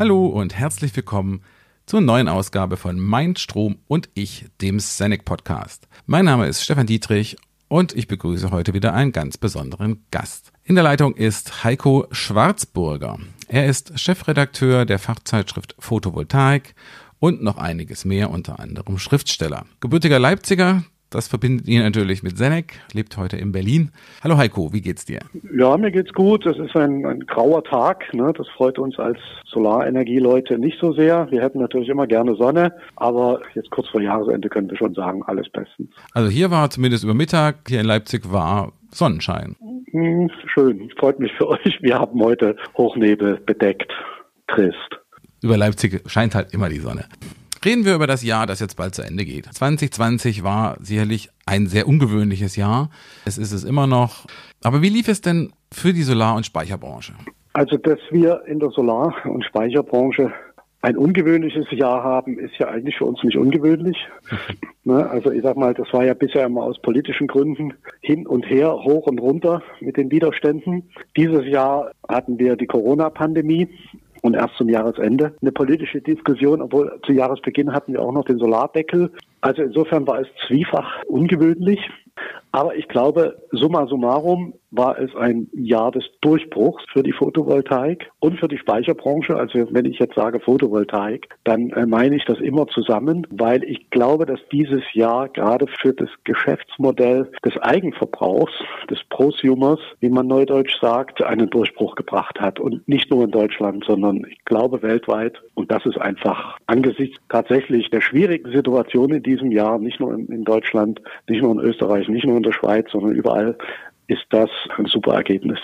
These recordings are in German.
Hallo und herzlich willkommen zur neuen Ausgabe von Mein Strom und ich, dem Senec Podcast. Mein Name ist Stefan Dietrich und ich begrüße heute wieder einen ganz besonderen Gast. In der Leitung ist Heiko Schwarzburger. Er ist Chefredakteur der Fachzeitschrift Photovoltaik und noch einiges mehr, unter anderem Schriftsteller. Gebürtiger Leipziger, das verbindet ihn natürlich mit Senec, lebt heute in Berlin. Hallo Heiko, wie geht's dir? Ja, mir geht's gut. Das ist ein, ein grauer Tag. Ne? Das freut uns als Solarenergieleute nicht so sehr. Wir hätten natürlich immer gerne Sonne, aber jetzt kurz vor Jahresende können wir schon sagen, alles bestens. Also hier war zumindest über Mittag, hier in Leipzig war Sonnenschein. Hm, schön, freut mich für euch. Wir haben heute Hochnebel bedeckt. Trist. Über Leipzig scheint halt immer die Sonne. Reden wir über das Jahr, das jetzt bald zu Ende geht. 2020 war sicherlich ein sehr ungewöhnliches Jahr. Es ist es immer noch. Aber wie lief es denn für die Solar- und Speicherbranche? Also, dass wir in der Solar- und Speicherbranche ein ungewöhnliches Jahr haben, ist ja eigentlich für uns nicht ungewöhnlich. ne? Also ich sag mal, das war ja bisher immer aus politischen Gründen hin und her, hoch und runter mit den Widerständen. Dieses Jahr hatten wir die Corona-Pandemie und erst zum Jahresende eine politische Diskussion, obwohl zu Jahresbeginn hatten wir auch noch den Solardeckel. Also insofern war es zwiefach ungewöhnlich. Aber ich glaube, summa summarum war es ein Jahr des Durchbruchs für die Photovoltaik und für die Speicherbranche. Also wenn ich jetzt sage Photovoltaik, dann äh, meine ich das immer zusammen, weil ich glaube, dass dieses Jahr gerade für das Geschäftsmodell des Eigenverbrauchs, des Prosumers, wie man neudeutsch sagt, einen Durchbruch gebracht hat. Und nicht nur in Deutschland, sondern ich glaube weltweit. Und das ist einfach angesichts tatsächlich der schwierigen Situation in diesem Jahr, nicht nur in Deutschland, nicht nur in Österreich, nicht nur in der Schweiz, sondern überall ist das ein super Ergebnis.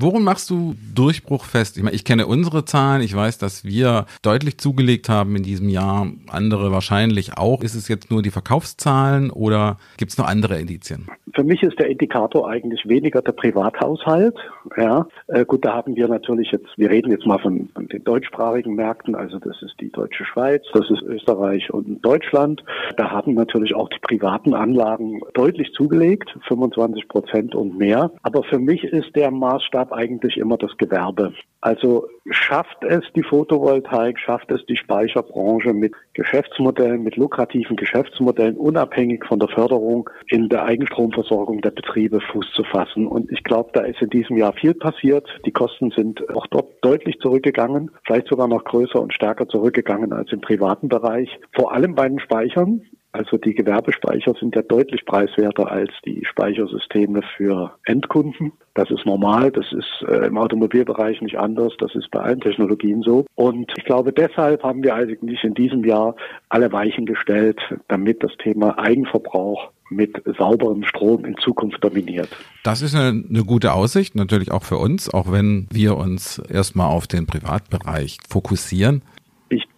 Worum machst du Durchbruch fest? Ich, meine, ich kenne unsere Zahlen. Ich weiß, dass wir deutlich zugelegt haben in diesem Jahr. Andere wahrscheinlich auch. Ist es jetzt nur die Verkaufszahlen oder gibt es noch andere Indizien? Für mich ist der Indikator eigentlich weniger der Privathaushalt. Ja, äh, gut, da haben wir natürlich jetzt, wir reden jetzt mal von, von den deutschsprachigen Märkten. Also das ist die deutsche Schweiz, das ist Österreich und Deutschland. Da haben natürlich auch die privaten Anlagen deutlich zugelegt, 25 Prozent und mehr. Aber für mich ist der Maßstab Maßstab eigentlich immer das Gewerbe. Also schafft es die Photovoltaik, schafft es die Speicherbranche mit Geschäftsmodellen, mit lukrativen Geschäftsmodellen, unabhängig von der Förderung in der Eigenstromversorgung der Betriebe Fuß zu fassen. Und ich glaube, da ist in diesem Jahr viel passiert. Die Kosten sind auch dort deutlich zurückgegangen, vielleicht sogar noch größer und stärker zurückgegangen als im privaten Bereich. Vor allem bei den Speichern. Also die Gewerbespeicher sind ja deutlich preiswerter als die Speichersysteme für Endkunden. Das ist normal, das ist äh, im Automobilbereich nicht anders, das ist bei allen Technologien so. Und ich glaube, deshalb haben wir eigentlich in diesem Jahr alle Weichen gestellt, damit das Thema Eigenverbrauch mit sauberem Strom in Zukunft dominiert. Das ist eine, eine, gute Aussicht, natürlich auch für uns, auch wenn wir uns erstmal auf den Privatbereich fokussieren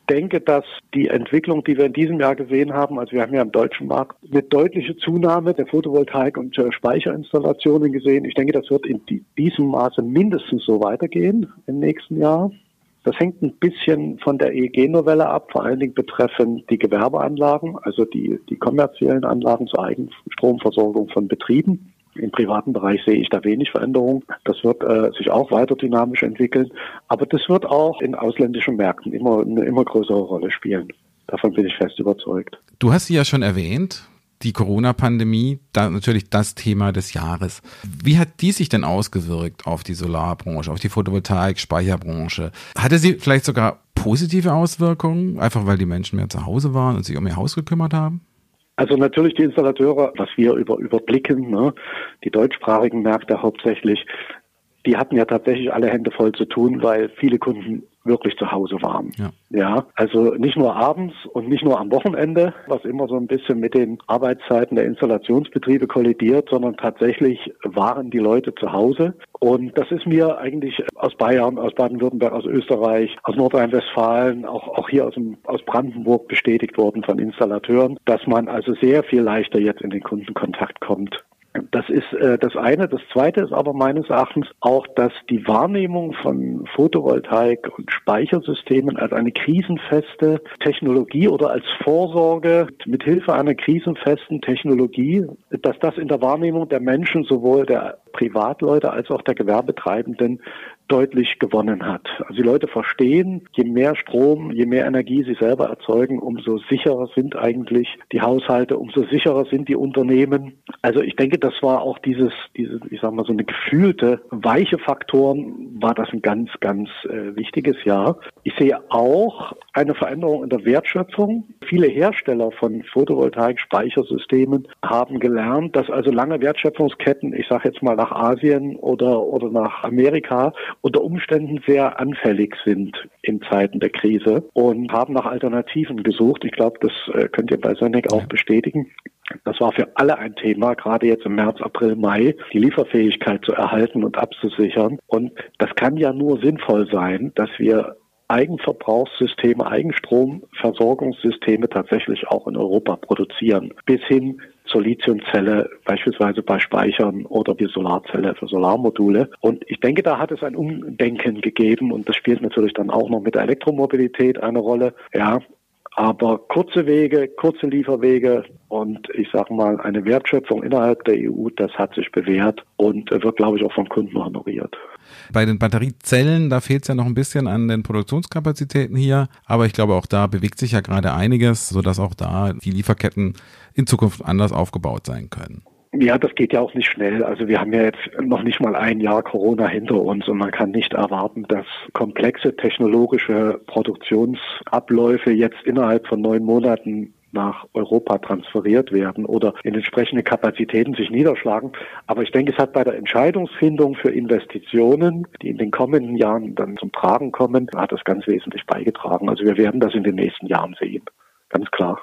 denke, dass die Entwicklung, die wir in diesem Jahr gesehen haben, also wir haben ja im deutschen Markt eine deutliche Zunahme der Photovoltaik- und Speicherinstallationen gesehen. Ich denke, das wird in diesem Maße mindestens so weitergehen im nächsten Jahr. Das hängt ein bisschen von der EEG-Novelle ab, vor allen Dingen betreffend die Gewerbeanlagen, also die, die kommerziellen Anlagen zur Eigenstromversorgung von Betrieben. Im privaten Bereich sehe ich da wenig Veränderung. Das wird äh, sich auch weiter dynamisch entwickeln. Aber das wird auch in ausländischen Märkten immer eine immer größere Rolle spielen. Davon bin ich fest überzeugt. Du hast sie ja schon erwähnt, die Corona-Pandemie, da natürlich das Thema des Jahres. Wie hat die sich denn ausgewirkt auf die Solarbranche, auf die Photovoltaik, Speicherbranche? Hatte sie vielleicht sogar positive Auswirkungen, einfach weil die Menschen mehr zu Hause waren und sich um ihr Haus gekümmert haben? Also natürlich die Installateure, was wir über, überblicken, ne, die deutschsprachigen Märkte hauptsächlich, die hatten ja tatsächlich alle Hände voll zu tun, weil viele Kunden wirklich zu Hause waren. Ja. ja, also nicht nur abends und nicht nur am Wochenende, was immer so ein bisschen mit den Arbeitszeiten der Installationsbetriebe kollidiert, sondern tatsächlich waren die Leute zu Hause. Und das ist mir eigentlich aus Bayern, aus Baden-Württemberg, aus Österreich, aus Nordrhein-Westfalen, auch, auch hier aus, dem, aus Brandenburg bestätigt worden von Installateuren, dass man also sehr viel leichter jetzt in den Kundenkontakt kommt. Das ist äh, das eine. Das zweite ist aber meines Erachtens auch, dass die Wahrnehmung von Photovoltaik und Speichersystemen als eine krisenfeste Technologie oder als Vorsorge mit Hilfe einer krisenfesten Technologie, dass das in der Wahrnehmung der Menschen, sowohl der Privatleute als auch der Gewerbetreibenden, deutlich gewonnen hat. Also die Leute verstehen, je mehr Strom, je mehr Energie sie selber erzeugen, umso sicherer sind eigentlich die Haushalte, umso sicherer sind die Unternehmen. Also ich denke, das war auch dieses, diese, ich sag mal, so eine gefühlte, weiche Faktoren, war das ein ganz, ganz äh, wichtiges Jahr. Ich sehe auch eine Veränderung in der Wertschöpfung. Viele Hersteller von Photovoltaik-Speichersystemen haben gelernt, dass also lange Wertschöpfungsketten, ich sage jetzt mal nach Asien oder, oder nach Amerika, unter Umständen sehr anfällig sind in Zeiten der Krise und haben nach Alternativen gesucht. Ich glaube, das äh, könnt ihr bei Senec auch bestätigen. Das war für alle ein Thema, gerade jetzt im März, April, Mai, die Lieferfähigkeit zu erhalten und abzusichern. Und das kann ja nur sinnvoll sein, dass wir Eigenverbrauchssysteme, Eigenstromversorgungssysteme tatsächlich auch in Europa produzieren, bis hin zur Lithiumzelle, beispielsweise bei Speichern oder die Solarzelle für Solarmodule. Und ich denke, da hat es ein Umdenken gegeben und das spielt natürlich dann auch noch mit der Elektromobilität eine Rolle. Ja, aber kurze Wege, kurze Lieferwege und ich sage mal eine Wertschöpfung innerhalb der EU, das hat sich bewährt und wird, glaube ich, auch vom Kunden honoriert. Bei den Batteriezellen, da fehlt es ja noch ein bisschen an den Produktionskapazitäten hier, aber ich glaube auch da bewegt sich ja gerade einiges, sodass auch da die Lieferketten in Zukunft anders aufgebaut sein können. Ja, das geht ja auch nicht schnell. Also wir haben ja jetzt noch nicht mal ein Jahr Corona hinter uns und man kann nicht erwarten, dass komplexe technologische Produktionsabläufe jetzt innerhalb von neun Monaten nach Europa transferiert werden oder in entsprechende Kapazitäten sich niederschlagen. Aber ich denke, es hat bei der Entscheidungsfindung für Investitionen, die in den kommenden Jahren dann zum Tragen kommen, hat es ganz wesentlich beigetragen. Also wir werden das in den nächsten Jahren sehen. Ganz klar.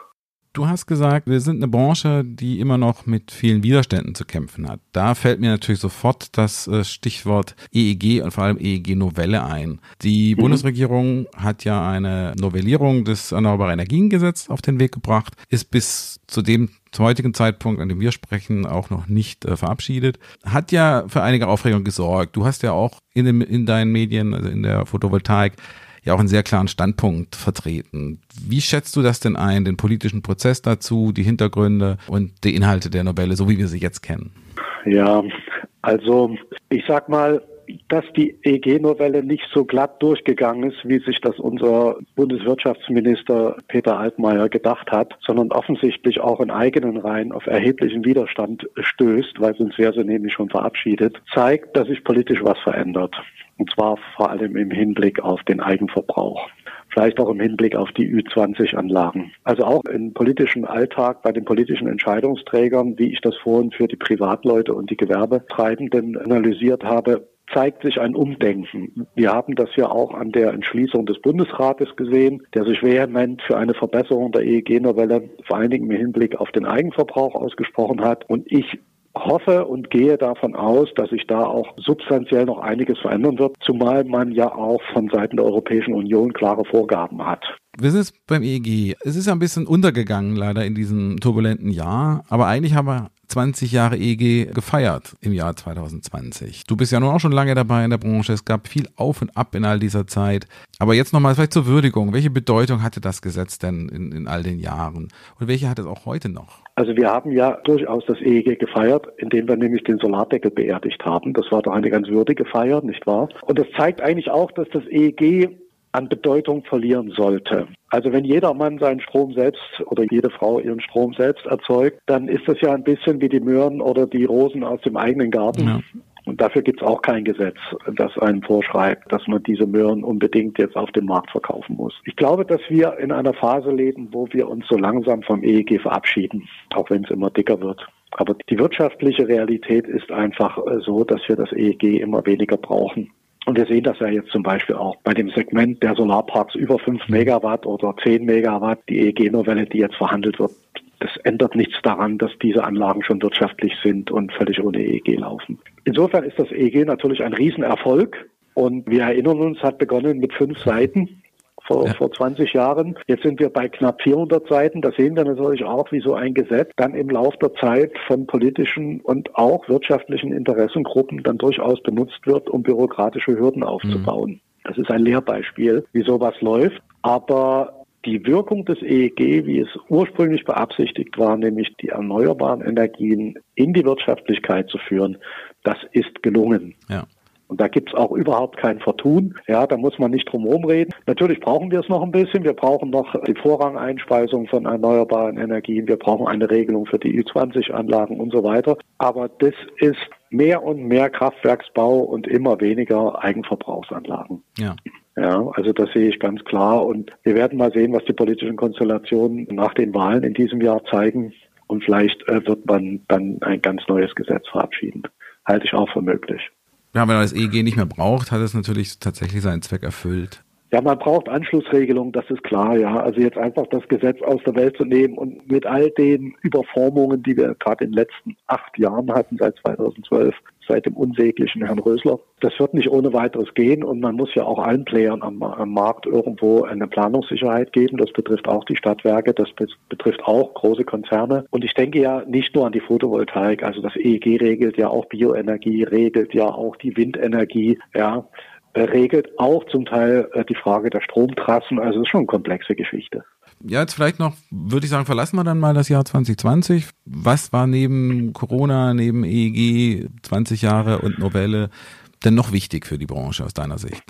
Du hast gesagt, wir sind eine Branche, die immer noch mit vielen Widerständen zu kämpfen hat. Da fällt mir natürlich sofort das äh, Stichwort EEG und vor allem EEG-Novelle ein. Die mhm. Bundesregierung hat ja eine Novellierung des Erneuerbare Energiengesetzes auf den Weg gebracht, ist bis zu dem zum heutigen Zeitpunkt, an dem wir sprechen, auch noch nicht äh, verabschiedet. Hat ja für einige Aufregung gesorgt. Du hast ja auch in, den, in deinen Medien, also in der Photovoltaik, ja auch einen sehr klaren Standpunkt vertreten. Wie schätzt du das denn ein, den politischen Prozess dazu, die Hintergründe und die Inhalte der Novelle, so wie wir sie jetzt kennen? Ja, also ich sag mal, dass die EG-Novelle nicht so glatt durchgegangen ist, wie sich das unser Bundeswirtschaftsminister Peter Altmaier gedacht hat, sondern offensichtlich auch in eigenen Reihen auf erheblichen Widerstand stößt, weil sonst wäre sie nämlich schon verabschiedet, zeigt, dass sich politisch was verändert. Und zwar vor allem im Hinblick auf den Eigenverbrauch. Vielleicht auch im Hinblick auf die Ü20-Anlagen. Also auch im politischen Alltag bei den politischen Entscheidungsträgern, wie ich das vorhin für die Privatleute und die Gewerbetreibenden analysiert habe, zeigt sich ein Umdenken. Wir haben das ja auch an der Entschließung des Bundesrates gesehen, der sich vehement für eine Verbesserung der EEG-Novelle vor allen Dingen im Hinblick auf den Eigenverbrauch ausgesprochen hat. Und ich hoffe und gehe davon aus, dass sich da auch substanziell noch einiges verändern wird, zumal man ja auch von Seiten der Europäischen Union klare Vorgaben hat. Wir sind jetzt beim EEG. Es ist ja ein bisschen untergegangen leider in diesem turbulenten Jahr, aber eigentlich haben wir 20 Jahre EEG gefeiert im Jahr 2020. Du bist ja nun auch schon lange dabei in der Branche. Es gab viel Auf und Ab in all dieser Zeit. Aber jetzt nochmal vielleicht zur Würdigung. Welche Bedeutung hatte das Gesetz denn in, in all den Jahren? Und welche hat es auch heute noch? Also wir haben ja durchaus das EEG gefeiert, indem wir nämlich den Solardeckel beerdigt haben. Das war doch eine ganz würdige Feier, nicht wahr? Und das zeigt eigentlich auch, dass das EEG an Bedeutung verlieren sollte. Also wenn jeder Mann seinen Strom selbst oder jede Frau ihren Strom selbst erzeugt, dann ist das ja ein bisschen wie die Möhren oder die Rosen aus dem eigenen Garten. Ja. Und dafür gibt es auch kein Gesetz, das einem vorschreibt, dass man diese Möhren unbedingt jetzt auf dem Markt verkaufen muss. Ich glaube, dass wir in einer Phase leben, wo wir uns so langsam vom EEG verabschieden, auch wenn es immer dicker wird. Aber die wirtschaftliche Realität ist einfach äh, so, dass wir das EEG immer weniger brauchen. Und wir sehen das ja jetzt zum Beispiel auch bei dem Segment der Solarparks über 5 Megawatt oder 10 Megawatt, die EEG-Novelle, die jetzt verhandelt wird. Das ändert nichts daran, dass diese Anlagen schon wirtschaftlich sind und völlig ohne EEG laufen. Insofern ist das EEG natürlich ein Riesenerfolg. Und wir erinnern uns, hat begonnen mit fünf Seiten vor, ja. vor 20 Jahren. Jetzt sind wir bei knapp 400 Seiten. Da sehen wir natürlich auch, wie so ein Gesetz dann im Laufe der Zeit von politischen und auch wirtschaftlichen Interessengruppen dann durchaus benutzt wird, um bürokratische Hürden aufzubauen. Mhm. Das ist ein Lehrbeispiel, wie sowas läuft. Aber die Wirkung des EEG, wie es ursprünglich beabsichtigt war, nämlich die erneuerbaren Energien in die Wirtschaftlichkeit zu führen, das ist gelungen. Ja. Und da gibt's auch überhaupt kein Vertun. Ja, da muss man nicht drum herum reden. Natürlich brauchen wir es noch ein bisschen. Wir brauchen noch die Vorrangeinspeisung von erneuerbaren Energien. Wir brauchen eine Regelung für die Ü20-Anlagen und so weiter. Aber das ist mehr und mehr Kraftwerksbau und immer weniger Eigenverbrauchsanlagen. Ja. Ja, also das sehe ich ganz klar. Und wir werden mal sehen, was die politischen Konstellationen nach den Wahlen in diesem Jahr zeigen. Und vielleicht äh, wird man dann ein ganz neues Gesetz verabschieden. Halte ich auch für möglich. Ja, wenn man das EEG nicht mehr braucht, hat es natürlich tatsächlich seinen Zweck erfüllt. Ja, man braucht Anschlussregelungen, das ist klar, ja. Also jetzt einfach das Gesetz aus der Welt zu nehmen und mit all den Überformungen, die wir gerade in den letzten acht Jahren hatten, seit 2012, seit dem unsäglichen Herrn Rösler, das wird nicht ohne weiteres gehen und man muss ja auch allen Playern am, am Markt irgendwo eine Planungssicherheit geben. Das betrifft auch die Stadtwerke, das betrifft auch große Konzerne. Und ich denke ja nicht nur an die Photovoltaik, also das EEG regelt ja auch Bioenergie, regelt ja auch die Windenergie, ja regelt auch zum Teil äh, die Frage der Stromtrassen. Also es ist schon eine komplexe Geschichte. Ja, jetzt vielleicht noch, würde ich sagen, verlassen wir dann mal das Jahr 2020. Was war neben Corona, neben EEG 20 Jahre und Novelle denn noch wichtig für die Branche aus deiner Sicht?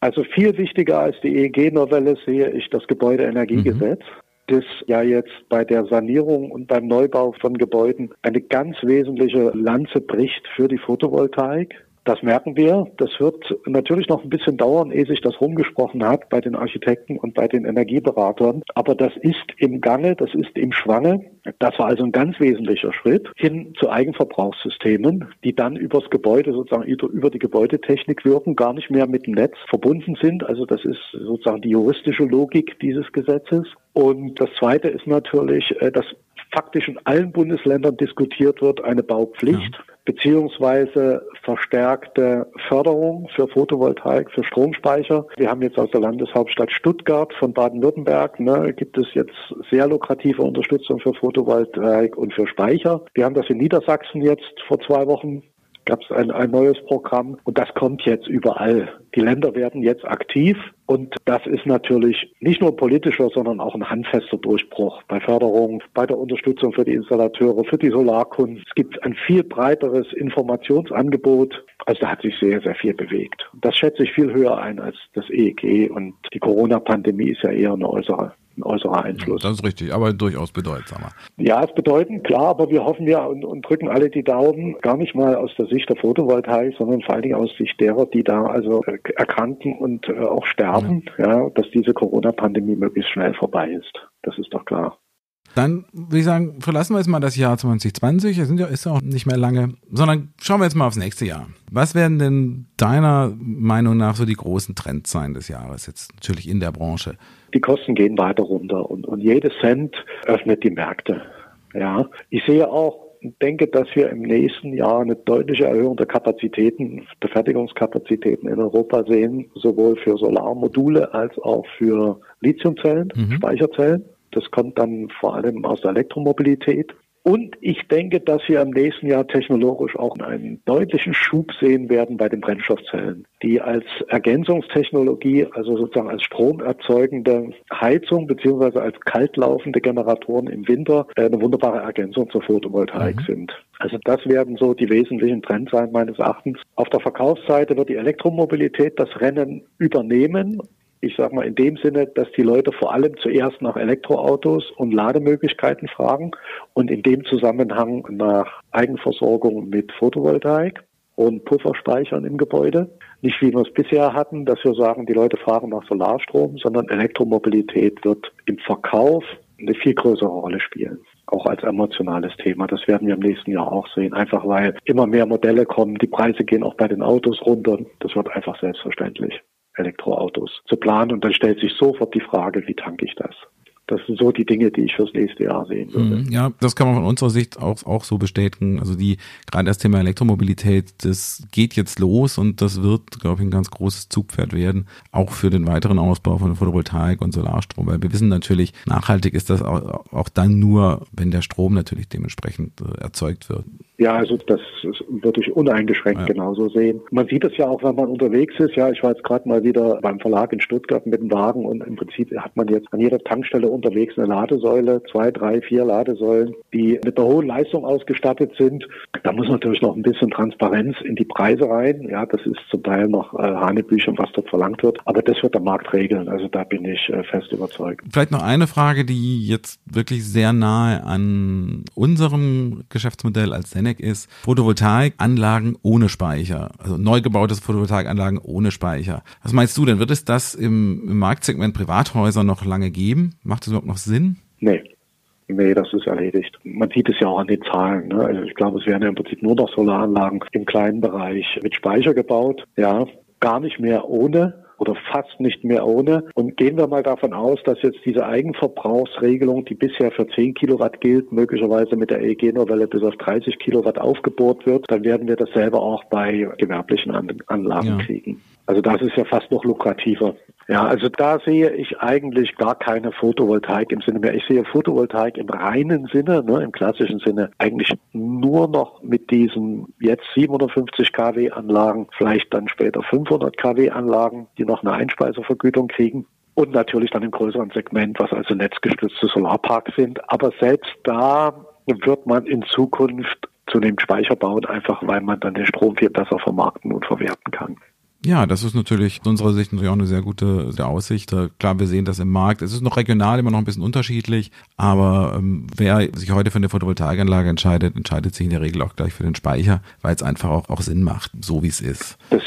Also viel wichtiger als die EEG-Novelle sehe ich das Gebäudeenergiegesetz. Mhm das ja jetzt bei der Sanierung und beim Neubau von Gebäuden eine ganz wesentliche Lanze bricht für die Photovoltaik. Das merken wir. Das wird natürlich noch ein bisschen dauern, ehe sich das rumgesprochen hat bei den Architekten und bei den Energieberatern. Aber das ist im Gange, das ist im Schwange. Das war also ein ganz wesentlicher Schritt hin zu Eigenverbrauchssystemen, die dann übers Gebäude sozusagen über die Gebäudetechnik wirken, gar nicht mehr mit dem Netz verbunden sind. Also das ist sozusagen die juristische Logik dieses Gesetzes. Und das Zweite ist natürlich, äh, dass faktisch in allen Bundesländern diskutiert wird, eine Baupflicht. Ja beziehungsweise verstärkte Förderung für Photovoltaik, für Stromspeicher. Wir haben jetzt aus der Landeshauptstadt Stuttgart von Baden-Württemberg, ne, gibt es jetzt sehr lukrative Unterstützung für Photovoltaik und für Speicher. Wir haben das in Niedersachsen jetzt vor zwei Wochen gab es ein, ein neues Programm und das kommt jetzt überall. Die Länder werden jetzt aktiv und das ist natürlich nicht nur politischer, sondern auch ein handfester Durchbruch bei Förderung, bei der Unterstützung für die Installateure, für die Solarkunden. Es gibt ein viel breiteres Informationsangebot. Also da hat sich sehr, sehr viel bewegt. Das schätze ich viel höher ein als das EEG und die Corona-Pandemie ist ja eher eine äußere äußerer Einfluss. Das ist richtig, aber durchaus bedeutsamer. Ja, es bedeutend, klar, aber wir hoffen ja und, und, drücken alle die Daumen, gar nicht mal aus der Sicht der Photovoltaik, sondern vor allen Dingen aus Sicht derer, die da also äh, erkranken und äh, auch sterben, ja. ja, dass diese Corona-Pandemie möglichst schnell vorbei ist. Das ist doch klar. Dann würde ich sagen, verlassen wir jetzt mal das Jahr 2020. Es ja, ist ja auch nicht mehr lange, sondern schauen wir jetzt mal aufs nächste Jahr. Was werden denn deiner Meinung nach so die großen Trends sein des Jahres jetzt natürlich in der Branche? Die Kosten gehen weiter runter und, und jedes Cent öffnet die Märkte. Ja, ich sehe auch denke, dass wir im nächsten Jahr eine deutliche Erhöhung der Kapazitäten, der Fertigungskapazitäten in Europa sehen, sowohl für Solarmodule als auch für Lithiumzellen, mhm. Speicherzellen. Das kommt dann vor allem aus der Elektromobilität. Und ich denke, dass wir im nächsten Jahr technologisch auch einen deutlichen Schub sehen werden bei den Brennstoffzellen, die als Ergänzungstechnologie, also sozusagen als stromerzeugende Heizung beziehungsweise als kaltlaufende Generatoren im Winter äh, eine wunderbare Ergänzung zur Photovoltaik mhm. sind. Also das werden so die wesentlichen Trends sein meines Erachtens. Auf der Verkaufsseite wird die Elektromobilität das Rennen übernehmen ich sage mal in dem Sinne, dass die Leute vor allem zuerst nach Elektroautos und Lademöglichkeiten fragen und in dem Zusammenhang nach Eigenversorgung mit Photovoltaik und Pufferspeichern im Gebäude. Nicht wie wir es bisher hatten, dass wir sagen, die Leute fahren nach Solarstrom, sondern Elektromobilität wird im Verkauf eine viel größere Rolle spielen. Auch als emotionales Thema. Das werden wir im nächsten Jahr auch sehen. Einfach weil immer mehr Modelle kommen. Die Preise gehen auch bei den Autos runter. Das wird einfach selbstverständlich. Elektroautos zu planen. Und dann stellt sich sofort die Frage, wie tanke ich das? Das sind so die Dinge, die ich fürs nächste Jahr sehen würde. Mhm, ja, das kann man von unserer Sicht auch, auch so bestätigen. Also die, gerade das Thema Elektromobilität, das geht jetzt los und das wird, glaube ich, ein ganz großes Zugpferd werden, auch für den weiteren Ausbau von Photovoltaik und Solarstrom. Weil wir wissen natürlich, nachhaltig ist das auch, auch dann nur, wenn der Strom natürlich dementsprechend äh, erzeugt wird. Ja, also das würde ich uneingeschränkt ja. genauso sehen. Man sieht es ja auch, wenn man unterwegs ist. Ja, ich war jetzt gerade mal wieder beim Verlag in Stuttgart mit dem Wagen und im Prinzip hat man jetzt an jeder Tankstelle unterwegs eine Ladesäule, zwei, drei, vier Ladesäulen, die mit einer hohen Leistung ausgestattet sind. Da muss natürlich noch ein bisschen Transparenz in die Preise rein. Ja, das ist zum Teil noch äh, Hanebüchen, was dort verlangt wird. Aber das wird der Markt regeln. Also da bin ich äh, fest überzeugt. Vielleicht noch eine Frage, die jetzt wirklich sehr nahe an unserem Geschäftsmodell als Senec ist. Photovoltaikanlagen ohne Speicher. Also neu gebaute Photovoltaikanlagen ohne Speicher. Was meinst du denn? Wird es das im, im Marktsegment Privathäuser noch lange geben? Macht das überhaupt noch Sinn? Nee. Nee, das ist erledigt. Man sieht es ja auch an den Zahlen. Ne? Also ich glaube, es werden ja im Prinzip nur noch Solaranlagen im kleinen Bereich mit Speicher gebaut. Ja, gar nicht mehr ohne oder fast nicht mehr ohne. Und gehen wir mal davon aus, dass jetzt diese Eigenverbrauchsregelung, die bisher für 10 Kilowatt gilt, möglicherweise mit der EEG-Novelle bis auf 30 Kilowatt aufgebohrt wird, dann werden wir dasselbe auch bei gewerblichen Anlagen ja. kriegen. Also das ist ja fast noch lukrativer. Ja, also da sehe ich eigentlich gar keine Photovoltaik im Sinne mehr. Ich sehe Photovoltaik im reinen Sinne, ne, im klassischen Sinne, eigentlich nur noch mit diesen jetzt 750 kW Anlagen, vielleicht dann später 500 kW Anlagen, die noch eine Einspeisevergütung kriegen. Und natürlich dann im größeren Segment, was also netzgestützte Solarparks sind. Aber selbst da wird man in Zukunft zunehmend Speicher bauen, einfach weil man dann den Strom viel besser vermarkten und verwerten kann. Ja, das ist natürlich aus unserer Sicht natürlich auch eine sehr gute Aussicht. Äh, klar, wir sehen das im Markt. Es ist noch regional immer noch ein bisschen unterschiedlich, aber ähm, wer sich heute für eine Photovoltaikanlage entscheidet, entscheidet sich in der Regel auch gleich für den Speicher, weil es einfach auch, auch Sinn macht, so wie es ist. Das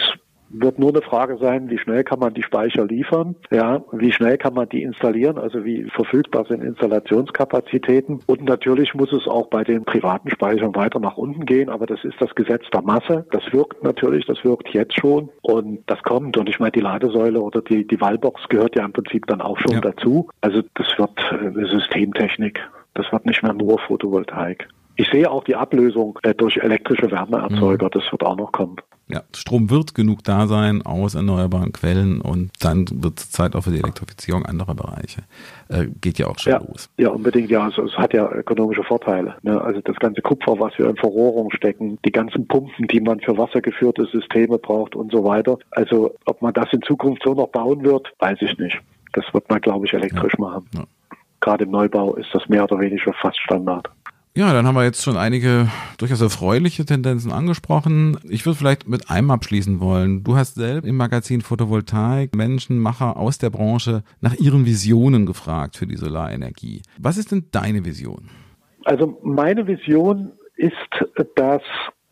wird nur eine Frage sein, wie schnell kann man die Speicher liefern, ja, wie schnell kann man die installieren, also wie verfügbar sind Installationskapazitäten. Und natürlich muss es auch bei den privaten Speichern weiter nach unten gehen, aber das ist das Gesetz der Masse. Das wirkt natürlich, das wirkt jetzt schon und das kommt. Und ich meine, die Ladesäule oder die, die Wallbox gehört ja im Prinzip dann auch schon ja. dazu. Also das wird eine Systemtechnik. Das wird nicht mehr nur Photovoltaik. Ich sehe auch die Ablösung äh, durch elektrische Wärmeerzeuger. Mhm. Das wird auch noch kommen. Ja, Strom wird genug da sein aus erneuerbaren Quellen und dann wird es Zeit auch für die Elektrifizierung anderer Bereiche. Äh, geht ja auch schon ja, los. Ja, unbedingt. Ja, also es hat ja ökonomische Vorteile. Ne? Also das ganze Kupfer, was wir in Verrohrung stecken, die ganzen Pumpen, die man für wassergeführte Systeme braucht und so weiter. Also ob man das in Zukunft so noch bauen wird, weiß ich nicht. Das wird man, glaube ich, elektrisch ja. machen. Ja. Gerade im Neubau ist das mehr oder weniger fast Standard. Ja, dann haben wir jetzt schon einige durchaus erfreuliche Tendenzen angesprochen. Ich würde vielleicht mit einem abschließen wollen. Du hast selbst im Magazin Photovoltaik Menschenmacher aus der Branche nach ihren Visionen gefragt für die Solarenergie. Was ist denn deine Vision? Also meine Vision ist, dass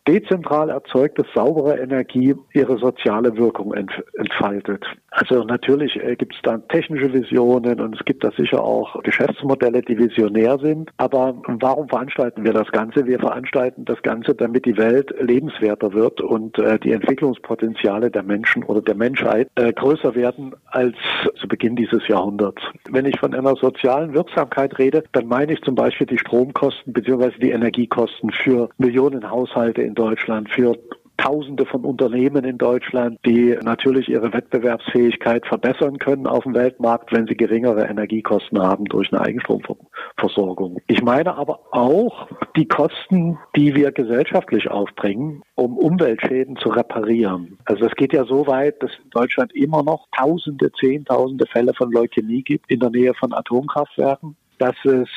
dezentral erzeugte saubere Energie ihre soziale Wirkung entfaltet. Also natürlich äh, gibt es da technische Visionen und es gibt da sicher auch Geschäftsmodelle, die visionär sind. Aber warum veranstalten wir das Ganze? Wir veranstalten das Ganze, damit die Welt lebenswerter wird und äh, die Entwicklungspotenziale der Menschen oder der Menschheit äh, größer werden als zu Beginn dieses Jahrhunderts. Wenn ich von einer sozialen Wirksamkeit rede, dann meine ich zum Beispiel die Stromkosten bzw. die Energiekosten für Millionen Haushalte in Deutschland, für Tausende von Unternehmen in Deutschland, die natürlich ihre Wettbewerbsfähigkeit verbessern können auf dem Weltmarkt, wenn sie geringere Energiekosten haben durch eine Eigenstromversorgung. Ich meine aber auch die Kosten, die wir gesellschaftlich aufbringen, um Umweltschäden zu reparieren. Also es geht ja so weit, dass in Deutschland immer noch Tausende, Zehntausende Fälle von Leukämie gibt in der Nähe von Atomkraftwerken dass es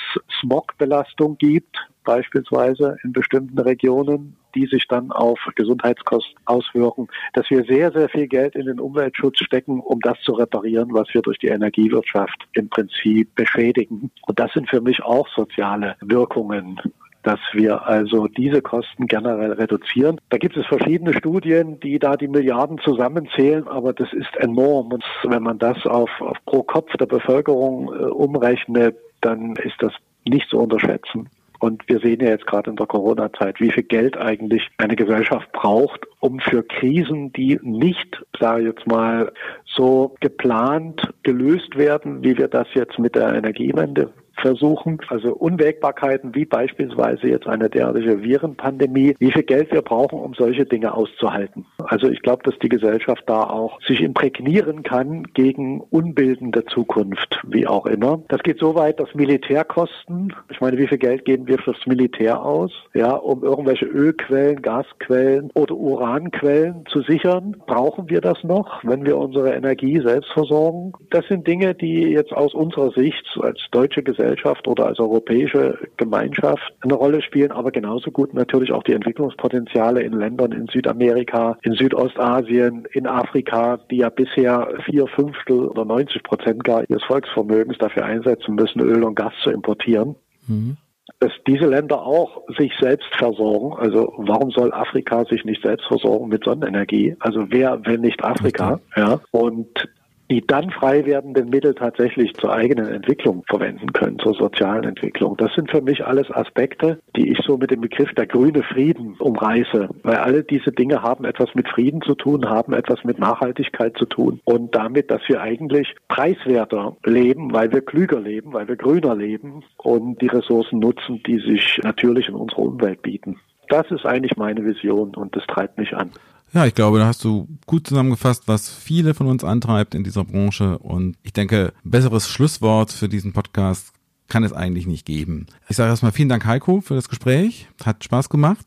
Smogbelastung gibt, beispielsweise in bestimmten Regionen, die sich dann auf Gesundheitskosten auswirken, dass wir sehr, sehr viel Geld in den Umweltschutz stecken, um das zu reparieren, was wir durch die Energiewirtschaft im Prinzip beschädigen. Und das sind für mich auch soziale Wirkungen dass wir also diese Kosten generell reduzieren. Da gibt es verschiedene Studien, die da die Milliarden zusammenzählen, aber das ist enorm. Und wenn man das auf, auf pro Kopf der Bevölkerung äh, umrechnet, dann ist das nicht zu unterschätzen. Und wir sehen ja jetzt gerade in der Corona-Zeit, wie viel Geld eigentlich eine Gesellschaft braucht, um für Krisen, die nicht, sage ich jetzt mal, so geplant gelöst werden, wie wir das jetzt mit der Energiewende versuchen. Also Unwägbarkeiten wie beispielsweise jetzt eine derartige Virenpandemie, wie viel Geld wir brauchen, um solche Dinge auszuhalten. Also ich glaube, dass die Gesellschaft da auch sich imprägnieren kann gegen unbildende Zukunft, wie auch immer. Das geht so weit, dass Militärkosten, ich meine, wie viel Geld geben wir fürs Militär aus, ja, um irgendwelche Ölquellen, Gasquellen oder Uranquellen zu sichern? Brauchen wir das noch, wenn wir unsere Energie selbst versorgen? Das sind Dinge, die jetzt aus unserer Sicht als deutsche Gesellschaft oder als europäische Gemeinschaft eine Rolle spielen, aber genauso gut natürlich auch die Entwicklungspotenziale in Ländern in Südamerika, in Südostasien, in Afrika, die ja bisher vier Fünftel oder 90 Prozent gar ihres Volksvermögens dafür einsetzen müssen, Öl und Gas zu importieren. Mhm dass diese Länder auch sich selbst versorgen. Also warum soll Afrika sich nicht selbst versorgen mit Sonnenenergie? Also wer, wenn nicht Afrika? Ja. Und die dann frei werdenden Mittel tatsächlich zur eigenen Entwicklung verwenden können, zur sozialen Entwicklung. Das sind für mich alles Aspekte, die ich so mit dem Begriff der grüne Frieden umreiße, weil alle diese Dinge haben etwas mit Frieden zu tun, haben etwas mit Nachhaltigkeit zu tun und damit, dass wir eigentlich preiswerter leben, weil wir klüger leben, weil wir grüner leben und die Ressourcen nutzen, die sich natürlich in unserer Umwelt bieten. Das ist eigentlich meine Vision und das treibt mich an. Ja, ich glaube, da hast du gut zusammengefasst, was viele von uns antreibt in dieser Branche. Und ich denke, besseres Schlusswort für diesen Podcast kann es eigentlich nicht geben. Ich sage erstmal vielen Dank, Heiko, für das Gespräch. Hat Spaß gemacht.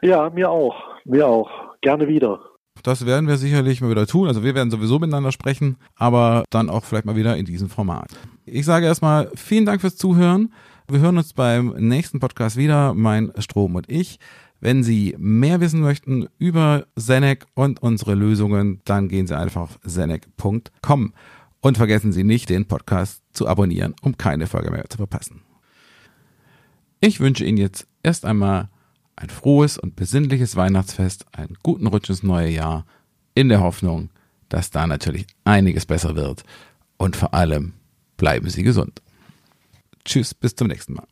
Ja, mir auch. Mir auch. Gerne wieder. Das werden wir sicherlich mal wieder tun. Also wir werden sowieso miteinander sprechen, aber dann auch vielleicht mal wieder in diesem Format. Ich sage erstmal vielen Dank fürs Zuhören. Wir hören uns beim nächsten Podcast wieder, mein Strom und ich. Wenn Sie mehr wissen möchten über Senec und unsere Lösungen, dann gehen Sie einfach auf senec.com und vergessen Sie nicht, den Podcast zu abonnieren, um keine Folge mehr zu verpassen. Ich wünsche Ihnen jetzt erst einmal ein frohes und besinnliches Weihnachtsfest, einen guten Rutsch ins neue Jahr, in der Hoffnung, dass da natürlich einiges besser wird. Und vor allem bleiben Sie gesund. Tschüss, bis zum nächsten Mal.